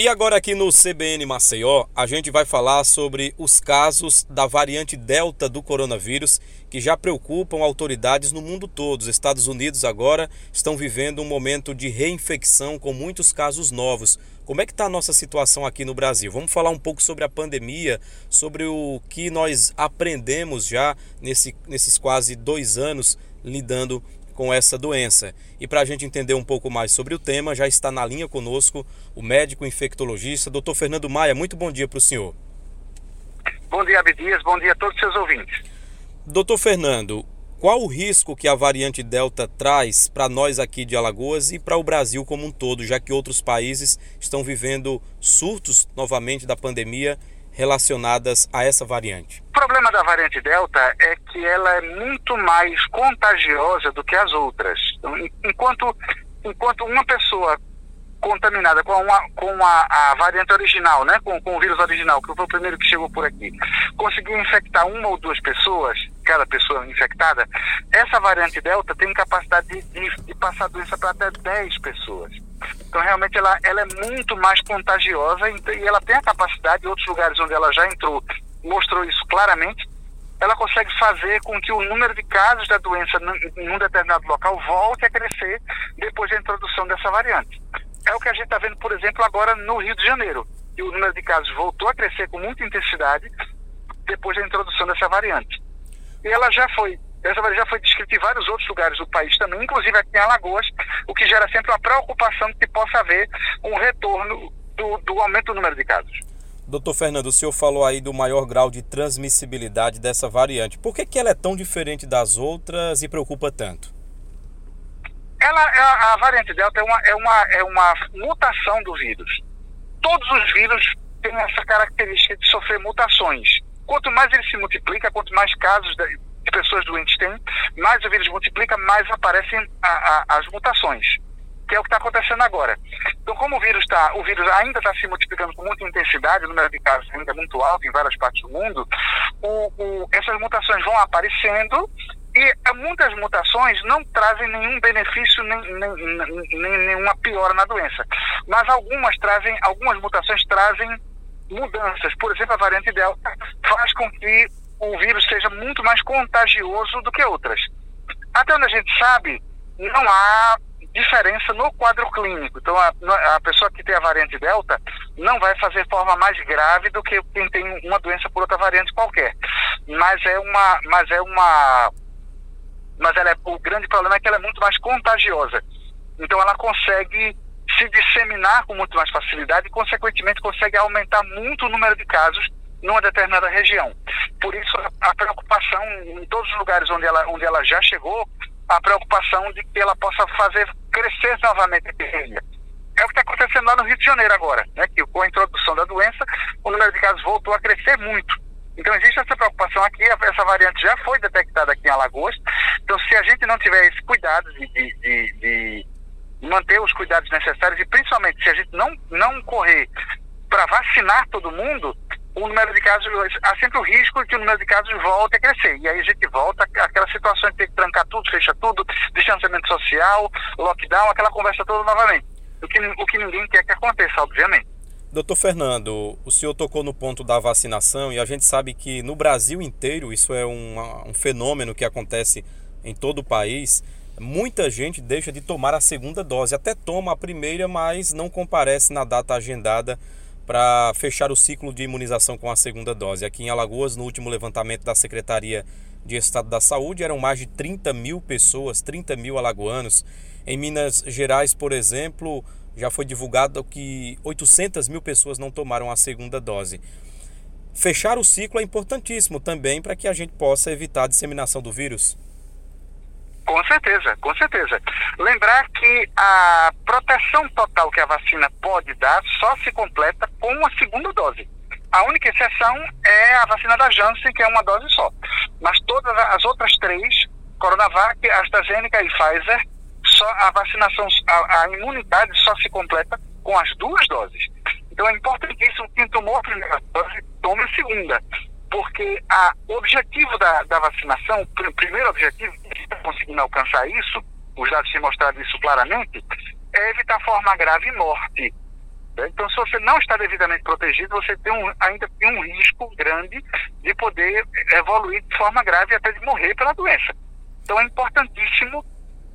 E agora aqui no CBN Maceió, a gente vai falar sobre os casos da variante Delta do coronavírus que já preocupam autoridades no mundo todo. Os Estados Unidos agora estão vivendo um momento de reinfecção com muitos casos novos. Como é que está a nossa situação aqui no Brasil? Vamos falar um pouco sobre a pandemia, sobre o que nós aprendemos já nesse, nesses quase dois anos lidando com essa doença. E para a gente entender um pouco mais sobre o tema, já está na linha conosco o médico infectologista, doutor Fernando Maia. Muito bom dia para o senhor. Bom dia, Abdias. Bom dia a todos os seus ouvintes. Doutor Fernando, qual o risco que a variante Delta traz para nós aqui de Alagoas e para o Brasil como um todo, já que outros países estão vivendo surtos novamente da pandemia relacionadas a essa variante? O problema da variante Delta é que ela é muito mais contagiosa do que as outras. Então, enquanto, enquanto uma pessoa contaminada com, uma, com a, a, variante original, né, com, com o vírus original, que foi o primeiro que chegou por aqui, conseguiu infectar uma ou duas pessoas, cada pessoa infectada, essa variante Delta tem capacidade de, de, de passar doença para até 10 pessoas. Então, realmente, ela, ela é muito mais contagiosa e ela tem a capacidade, em outros lugares onde ela já entrou, mostrou isso claramente, ela consegue fazer com que o número de casos da doença em um determinado local volte a crescer depois da introdução dessa variante. É o que a gente está vendo, por exemplo, agora no Rio de Janeiro, que o número de casos voltou a crescer com muita intensidade depois da introdução dessa variante. E ela já foi essa variante já foi descrita em vários outros lugares do país também, inclusive aqui em Alagoas, o que gera sempre uma preocupação de que possa haver um retorno do, do aumento do número de casos. Doutor Fernando, o senhor falou aí do maior grau de transmissibilidade dessa variante. Por que, que ela é tão diferente das outras e preocupa tanto? Ela, a, a variante Delta é uma, é, uma, é uma mutação do vírus. Todos os vírus têm essa característica de sofrer mutações. Quanto mais ele se multiplica, quanto mais casos de, pessoas doentes tem, mais o vírus multiplica, mais aparecem a, a, as mutações que é o que está acontecendo agora. Então, como o vírus está, o vírus ainda está se multiplicando com muita intensidade, o número de casos ainda é muito alto em várias partes do mundo, o, o, essas mutações vão aparecendo e eh, muitas mutações não trazem nenhum benefício, nem, nem, nem, nenhuma piora na doença. Mas algumas trazem, algumas mutações trazem mudanças. Por exemplo, a variante Delta faz com que o vírus seja muito mais contagioso do que outras. Até onde a gente sabe, não há diferença no quadro clínico. Então, a, a, pessoa que tem a variante Delta não vai fazer forma mais grave do que quem tem uma doença por outra variante qualquer. Mas é uma, mas é uma, mas ela é, o grande problema é que ela é muito mais contagiosa. Então, ela consegue se disseminar com muito mais facilidade e, consequentemente, consegue aumentar muito o número de casos numa determinada região. Por isso, a preocupação em todos os lugares onde ela, onde ela já chegou a preocupação de que ela possa fazer crescer novamente a epidemia. É o que está acontecendo lá no Rio de Janeiro agora, né? que com a introdução da doença, o número de casos voltou a crescer muito. Então existe essa preocupação aqui, essa variante já foi detectada aqui em Alagoas. Então se a gente não tiver esse cuidado de, de, de, de manter os cuidados necessários e principalmente se a gente não, não correr para vacinar todo mundo, o número de casos, há sempre o risco que o número de casos volte a crescer. E aí a gente volta àquela situação de ter que trancar tudo, fecha tudo, distanciamento social, lockdown, aquela conversa toda novamente. O que, o que ninguém quer que aconteça, obviamente. Doutor Fernando, o senhor tocou no ponto da vacinação e a gente sabe que no Brasil inteiro isso é um, um fenômeno que acontece em todo o país. Muita gente deixa de tomar a segunda dose, até toma a primeira, mas não comparece na data agendada para fechar o ciclo de imunização com a segunda dose. Aqui em Alagoas, no último levantamento da Secretaria de Estado da Saúde, eram mais de 30 mil pessoas, 30 mil alagoanos. Em Minas Gerais, por exemplo, já foi divulgado que 800 mil pessoas não tomaram a segunda dose. Fechar o ciclo é importantíssimo também para que a gente possa evitar a disseminação do vírus. Com certeza, com certeza. Lembrar que a proteção total que a vacina pode dar só se completa com uma segunda dose. A única exceção é a vacina da Janssen, que é uma dose só. Mas todas as outras três, Coronavac, AstraZeneca e Pfizer, só a vacinação, a, a imunidade só se completa com as duas doses. Então é importantíssimo quem tomou a primeira dose, tome a segunda porque o objetivo da, da vacinação, o primeiro objetivo, conseguindo alcançar isso, os dados têm mostrado isso claramente, é evitar forma grave e morte. Então, se você não está devidamente protegido, você tem um, ainda tem um risco grande de poder evoluir de forma grave e até de morrer pela doença. Então, é importantíssimo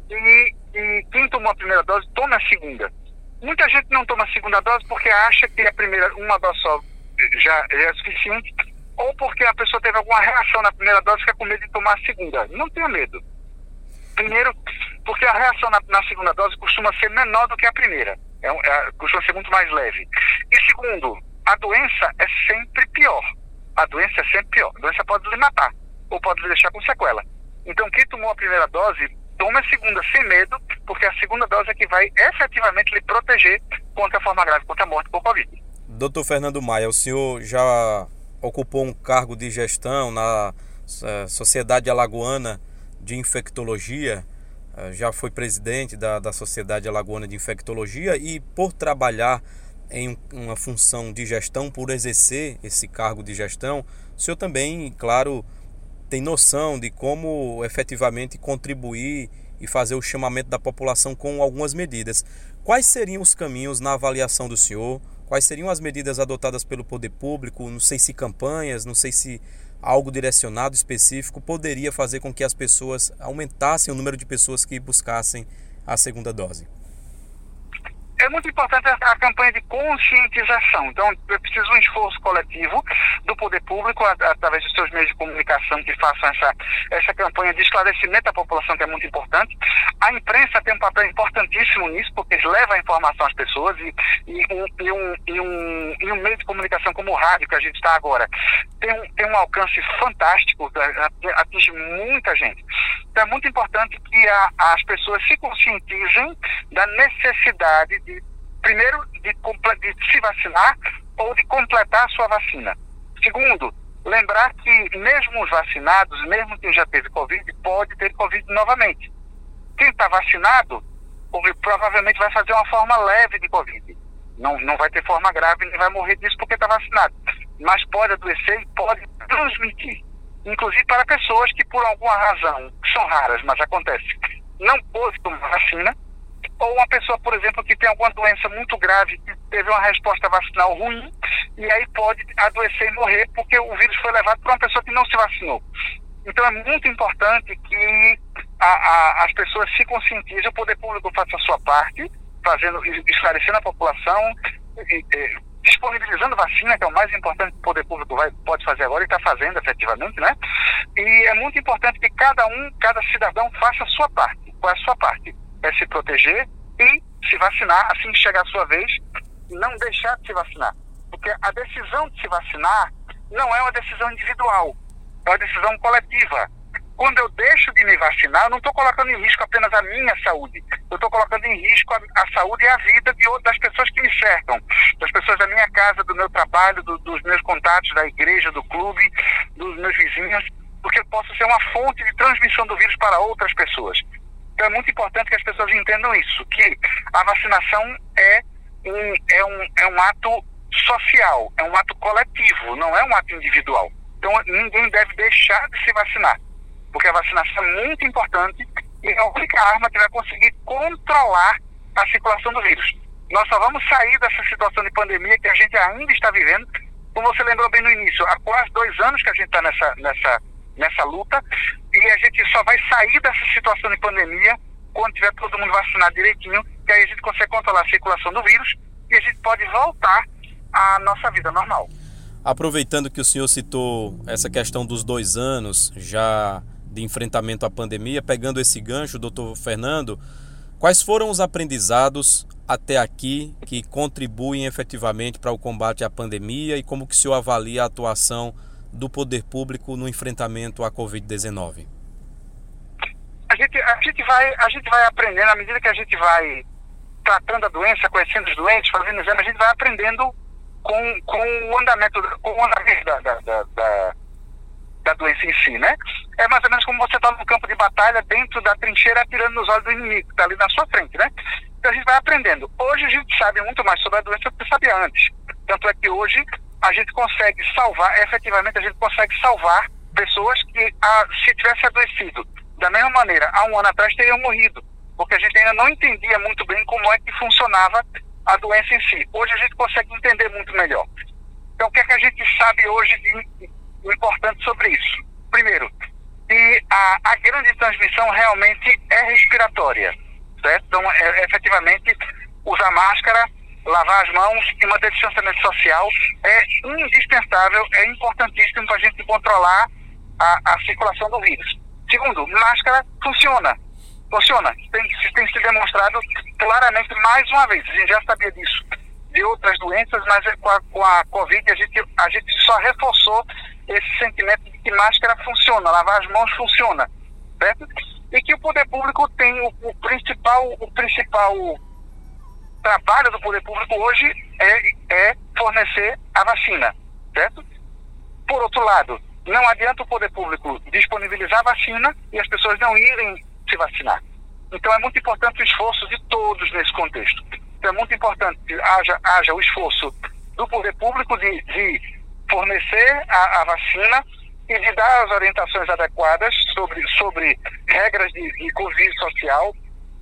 que, que quem tomou a primeira dose tome a segunda. Muita gente não toma a segunda dose porque acha que a primeira, uma dose só já, já é suficiente, ou porque a pessoa teve alguma reação na primeira dose e fica com medo de tomar a segunda. Não tenha medo. Primeiro, porque a reação na, na segunda dose costuma ser menor do que a primeira. É, é, costuma ser muito mais leve. E segundo, a doença é sempre pior. A doença é sempre pior. A doença pode lhe matar ou pode lhe deixar com sequela. Então, quem tomou a primeira dose, tome a segunda sem medo, porque a segunda dose é que vai efetivamente lhe proteger contra a forma grave, contra a morte por Covid. Doutor Fernando Maia, o senhor já ocupou um cargo de gestão na uh, Sociedade Alagoana de Infectologia, uh, já foi presidente da, da Sociedade Alagoana de Infectologia e por trabalhar em uma função de gestão, por exercer esse cargo de gestão, o senhor também, claro, tem noção de como efetivamente contribuir e fazer o chamamento da população com algumas medidas. Quais seriam os caminhos na avaliação do senhor? Quais seriam as medidas adotadas pelo poder público? Não sei se campanhas, não sei se algo direcionado específico poderia fazer com que as pessoas aumentassem o número de pessoas que buscassem a segunda dose é muito importante a, campanha de conscientização. Então, é preciso um esforço coletivo do poder público, através dos seus meios de comunicação, que façam essa, essa campanha de esclarecimento da população, que é muito importante. A imprensa tem um papel importantíssimo nisso, porque leva a informação às pessoas e, e, um, e, um, e, um, e um meio de comunicação como o rádio, que a gente está agora, tem um, tem um alcance fantástico, atinge muita gente. Então, é muito importante que a, as pessoas se conscientizem da necessidade de, primeiro, de, de se vacinar ou de completar a sua vacina. Segundo, lembrar que mesmo os vacinados, mesmo quem já teve Covid, pode ter Covid novamente. Quem está vacinado provavelmente vai fazer uma forma leve de Covid. Não, não vai ter forma grave, nem vai morrer disso porque está vacinado. Mas pode adoecer e pode transmitir. Inclusive para pessoas que, por alguma razão, são raras, mas acontece, não pôde tomar vacina, ou uma pessoa, por exemplo, que tem alguma doença muito grave, que teve uma resposta vacinal ruim, e aí pode adoecer e morrer porque o vírus foi levado para uma pessoa que não se vacinou. Então é muito importante que a, a, as pessoas se conscientizem, o poder público faça a sua parte, fazendo, esclarecendo a população, e, e, disponibilizando vacina, que é o mais importante que o poder público vai, pode fazer agora e está fazendo efetivamente, né? E é muito importante que cada um, cada cidadão faça a sua parte. Qual é a sua parte? É se proteger e se vacinar assim que chegar a sua vez, não deixar de se vacinar. Porque a decisão de se vacinar não é uma decisão individual, é uma decisão coletiva. Quando eu deixo de me vacinar, eu não estou colocando em risco apenas a minha saúde, eu estou colocando em risco a, a, saúde e a vida de outras pessoas que me cercam, das pessoas da minha casa, do meu trabalho, do, dos meus contatos, da igreja, do clube, dos meus vizinhos, porque eu posso ser uma fonte de transmissão do vírus para outras pessoas. Então é muito importante que as pessoas entendam isso, que a vacinação é um, é um, é um ato social, é um ato coletivo, não é um ato individual. Então ninguém deve deixar de se vacinar, porque a vacinação é muito importante e é a única arma que vai conseguir controlar a circulação do vírus. Nós só vamos sair dessa situação de pandemia que a gente ainda está vivendo, como você lembrou bem no início, há quase dois anos que a gente está nessa, nessa, nessa luta e a gente só vai sair dessa situação de pandemia quando tiver todo mundo vacinado direitinho, que aí a gente consegue controlar a circulação do vírus e a gente pode voltar à nossa vida normal. Aproveitando que o senhor citou essa questão dos dois anos já de enfrentamento à pandemia, pegando esse gancho, doutor Fernando, quais foram os aprendizados até aqui que contribuem efetivamente para o combate à pandemia e como que o senhor avalia a atuação do poder público no enfrentamento à Covid-19? A gente, a, gente vai, a gente vai aprendendo, à medida que a gente vai tratando a doença, conhecendo os doentes, fazendo exame, a gente vai aprendendo com, com o andamento, com o andamento da, da, da, da, da doença em si, né? É mais ou menos como você está no campo de batalha, dentro da trincheira, atirando nos olhos do inimigo, que está ali na sua frente, né? Então a gente vai aprendendo. Hoje a gente sabe muito mais sobre a doença do que sabia antes. Tanto é que hoje a gente consegue salvar, efetivamente a gente consegue salvar pessoas que ah, se tivesse adoecido da mesma maneira há um ano atrás teriam morrido, porque a gente ainda não entendia muito bem como é que funcionava a doença em si. Hoje a gente consegue entender muito melhor. Então, o que é que a gente sabe hoje de importante sobre isso? Primeiro, que a, a grande transmissão realmente é respiratória, certo? Então, é, efetivamente, usar máscara, lavar as mãos e manter distanciamento social é indispensável, é importantíssimo para a gente controlar a, a circulação do vírus. Segundo, máscara funciona. Funciona. Tem, tem se demonstrado claramente mais uma vez. A gente já sabia disso de outras doenças, mas é com a, com a Covid a gente, a gente só reforçou esse sentimento de que máscara funciona, lavar as mãos funciona, certo? E que o poder público tem o, o principal, o principal trabalho do poder público hoje é, é fornecer a vacina, certo? Por outro lado, não adianta o poder público disponibilizar a vacina e as pessoas não irem se vacinar. Então é muito importante o esforço de todos nesse contexto. Então é muito importante que haja, haja o esforço do poder público de, de fornecer a, a, vacina e de dar as orientações adequadas sobre, sobre regras de, de convívio social.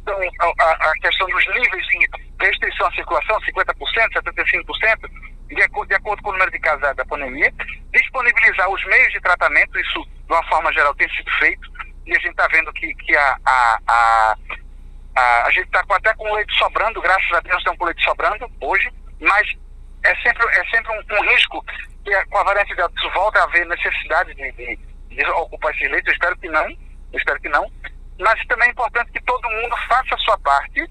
Então, a, a, questão dos níveis de restrição à circulação, 50%, 75%, de, de acordo com o número de casos da, pandemia. Disponibilizar os meios de tratamento, isso de uma forma geral tem sido feito, e a gente está vendo que, que a, a, a a, a gente está até com leite sobrando, graças a Deus com o leite sobrando hoje, mas é sempre, é sempre um, um risco que com a variante Delta volta a haver necessidade de, de, de ocupar esses leitos. Eu espero que não, espero que não. Mas também é importante que todo mundo faça a sua parte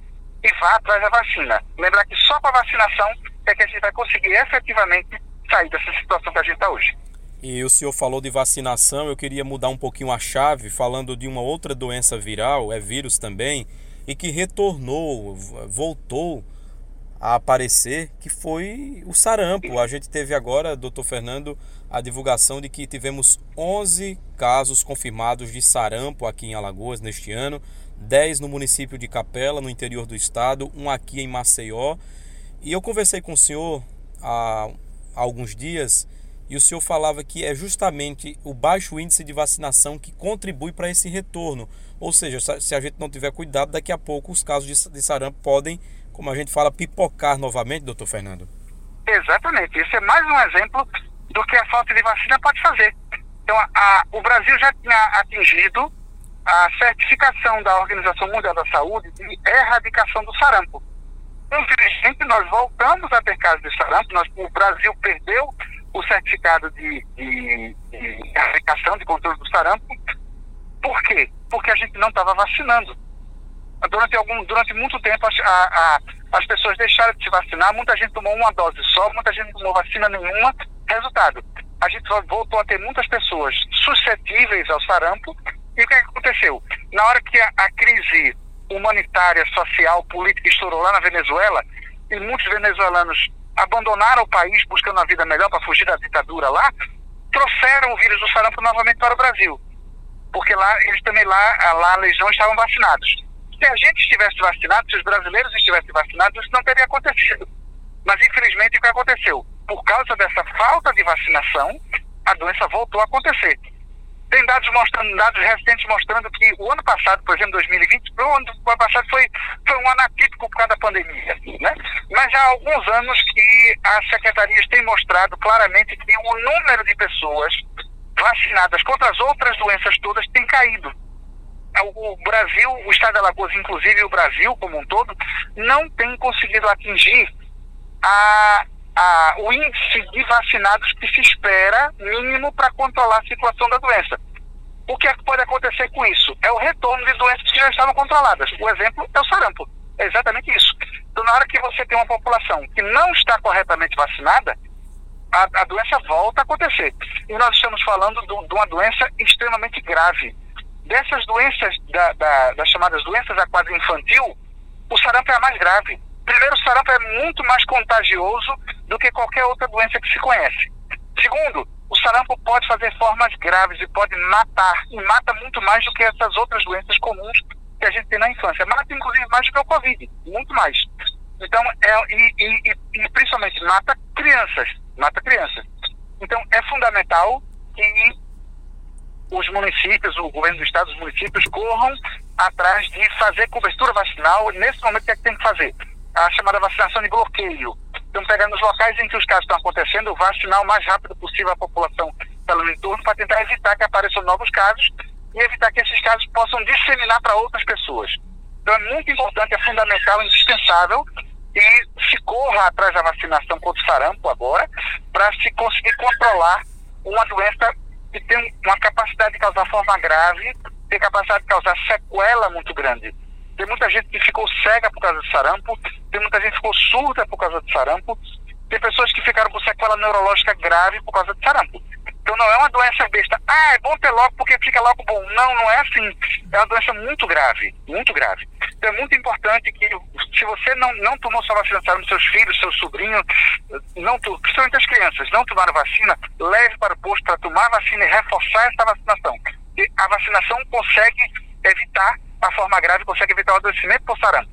e vá atrás da vacina. Lembrar que só com a vacinação é que a gente vai conseguir efetivamente sair dessa situação que a gente está hoje. E o senhor falou de vacinação, eu queria mudar um pouquinho a chave, falando de uma outra doença viral, é vírus também, e que retornou, voltou a aparecer, que foi o sarampo. A gente teve agora, doutor Fernando, a divulgação de que tivemos 11 casos confirmados de sarampo aqui em Alagoas neste ano, 10 no município de Capela, no interior do estado, um aqui em Maceió. E eu conversei com o senhor há, alguns dias e o senhor falava que é justamente o baixo índice de vacinação que contribui para esse retorno. Ou seja, se a gente não tiver cuidado, daqui a pouco os casos de sarampo podem, como a gente fala, pipocar novamente, doutor Fernando. Exatamente. Isso é mais um exemplo do que a falta de vacina pode fazer. Então, a, a, o Brasil já tinha atingido a certificação da Organização Mundial da Saúde de erradicação do sarampo. Infelizmente, nós voltamos a ter casos de sarampo. Nós, o Brasil perdeu o certificado de, de, de erradicação, de controle do sarampo, por quê? Porque a gente não estava vacinando. Durante, algum, durante muito tempo, a, a, as pessoas deixaram de se vacinar, muita gente tomou uma dose só, muita gente não tomou vacina nenhuma. Resultado, a gente voltou a ter muitas pessoas suscetíveis ao sarampo. E o que, é que aconteceu? Na hora que a, a crise humanitária, social, política estourou lá na Venezuela, e muitos venezuelanos abandonaram o país buscando uma vida melhor para fugir da ditadura lá, trouxeram o vírus do sarampo novamente para o Brasil porque lá eles também lá, lá a legião estavam vacinados. Se a gente estivesse vacinado, se os brasileiros estivessem vacinados, isso não teria acontecido. Mas infelizmente o que aconteceu? Por causa dessa falta de vacinação, a doença voltou a acontecer. Tem dados mostrando, dados recentes mostrando que o ano passado, por exemplo, 2020, o ano passado foi, foi um ano atípico por causa da pandemia, né? Mas há alguns anos que as secretarias têm mostrado claramente que o número de pessoas vacinadas contra as outras doenças todas tem caído. O Brasil, o estado de Alagoas, inclusive o Brasil como um todo, não tem conseguido atingir a, a, o índice de vacinados que se espera mínimo para controlar a circulação da doença. O que, é que pode acontecer com isso? É o retorno de doenças que já estavam controladas. O exemplo é o sarampo. É exatamente isso. Então, na hora que você tem uma população que não está corretamente vacinada, a, a doença volta a acontecer. E nós estamos falando do, de uma doença extremamente grave. Dessas doenças, da, da, das chamadas doenças da quadra infantil, o sarampo é a mais grave. Primeiro, o sarampo é muito mais contagioso do que qualquer outra doença que se conhece. Segundo, o sarampo pode fazer formas graves e pode matar, e mata muito mais do que essas outras doenças comuns que a gente tem na infância. Mata, inclusive, mais do que o Covid, muito mais. Então, é, e, e, e principalmente mata crianças mata criança. Então, é fundamental que os municípios, o governo do estado, os municípios corram atrás de fazer cobertura vacinal. Nesse momento, o que é que tem que fazer? a chamada vacinação de bloqueio. Então, pegar nos locais em que os casos estão acontecendo, vacinar o mais rápido possível a população pelo entorno para tentar evitar que apareçam novos casos e evitar que esses casos possam disseminar para outras pessoas. Então, é muito importante, é fundamental, indispensável que se corra atrás da vacinação contra o sarampo agora, para se conseguir controlar uma doença que tem uma capacidade de causar forma grave, tem capacidade de causar sequela muito grande. Tem muita gente que ficou cega por causa do sarampo, tem muita gente que ficou surda por causa do sarampo, tem pessoas que ficaram com sequela neurológica grave por causa do sarampo. Então não é uma doença besta. Ah, é bom ter logo porque fica logo bom. Não, não é assim. É uma doença muito grave, muito grave. Então é muito importante que se você não, não tomou sua vacina, sabe, seus filhos, seus sobrinhos, não, principalmente as crianças, não tomaram vacina, leve para o posto para tomar a vacina e reforçar essa vacinação. E a vacinação consegue evitar a forma grave, consegue evitar o adoecimento por sarampo.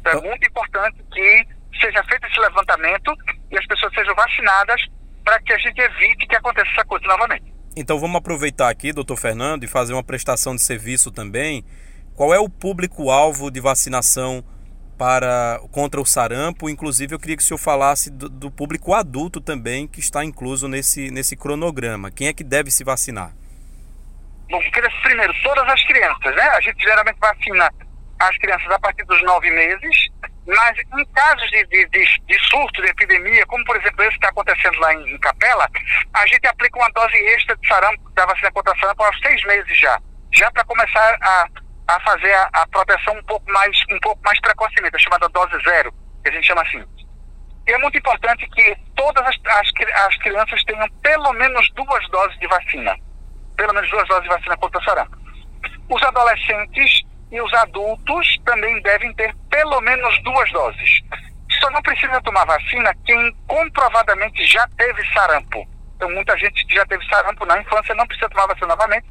Então é então muito importante que seja feito esse levantamento e as pessoas sejam vacinadas para que a gente evite que aconteça essa coisa novamente. Então vamos aproveitar aqui, doutor Fernando, e fazer uma prestação de serviço também. Qual é o público-alvo de vacinação para contra o sarampo? Inclusive, eu queria que o senhor falasse do, do público adulto também, que está incluso nesse, nesse cronograma. Quem é que deve se vacinar? Bom, primeiro, todas as crianças, né? A gente geralmente vacina as crianças a partir dos nove meses mas em casos de, de, de, de, surto, de epidemia, como por exemplo esse que está acontecendo lá em, em, Capela, a gente aplica uma dose extra de sarampo, da vacina contra sarampo aos seis meses já. Já para começar a, a fazer a, a, proteção um pouco mais um pouco mais precocemente, a chamada dose zero, que a gente chama assim. E é muito importante que todas as, as, as crianças tenham pelo menos duas doses de vacina. Pelo menos duas doses de vacina contra sarampo. Os adolescentes e os adultos também devem ter pelo menos duas doses. Só não precisa tomar vacina quem comprovadamente já teve sarampo. Então, muita gente que já teve sarampo na infância não precisa tomar vacina novamente,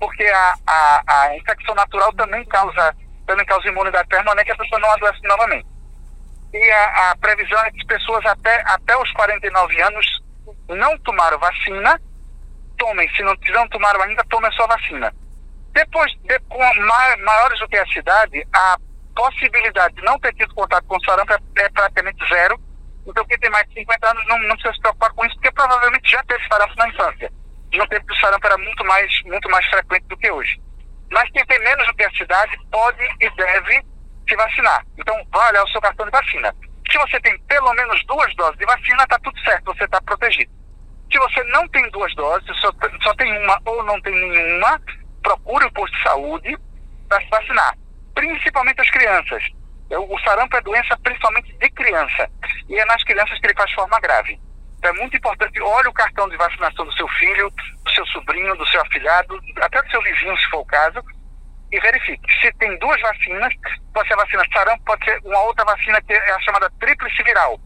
porque a, a, a infecção natural também causa, também causa imunidade permanente a pessoa não adoece novamente. E a, a previsão é que pessoas até, até os 49 anos não tomaram vacina, tomem. Se não, não tomaram ainda, tomem a sua vacina. Depois, de, maiores do que a cidade, a possibilidade de não ter tido contato com sarampo é, é praticamente zero. Então, quem tem mais de 50 anos não, não precisa se preocupar com isso, porque provavelmente já teve sarampo na infância. De um tempo que o sarampo era muito mais, muito mais frequente do que hoje. Mas quem tem menos do que a cidade pode e deve se vacinar. Então, vai olhar o seu cartão de vacina. Se você tem pelo menos duas doses de vacina, está tudo certo, você está protegido. Se você não tem duas doses, só, só tem uma ou não tem nenhuma, procure o posto de saúde para se vacinar, principalmente as crianças. O sarampo é doença principalmente de criança, e é nas crianças que ele faz forma grave. Então é muito importante, olhe o cartão de vacinação do seu filho, do seu sobrinho, do seu afilhado, até do seu vizinho, se for o caso, e verifique. Se tem duas vacinas, pode ser a vacina sarampo, pode ser uma outra vacina que é a chamada tríplice viral.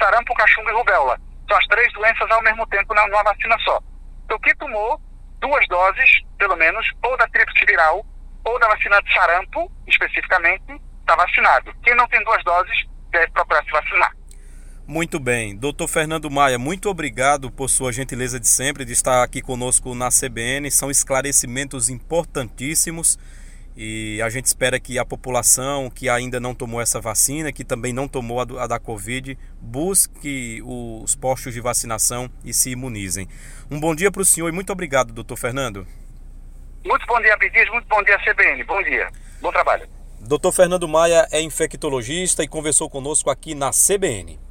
Sarampo, cachumba e rubéola. São as três doenças ao mesmo tempo numa vacina só. Então, quem tomou duas doses, pelo menos, ou da tríplice viral, ou da vacina de sarampo, especificamente, está vacinado. Quem não tem duas doses deve procurar se vacinar. Muito bem. Doutor Fernando Maia, muito obrigado por sua gentileza de sempre de estar aqui conosco na CBN. São esclarecimentos importantíssimos e a gente espera que a população que ainda não tomou essa vacina, que também não tomou a, da Covid, busque os postos de vacinação e se imunizem. Um bom dia para o senhor e muito obrigado, doutor Fernando. Muito bom dia, Abdias. Muito bom dia, CBN. Bom dia. Bom trabalho. Doutor Fernando Maia é infectologista e conversou conosco aqui na CBN.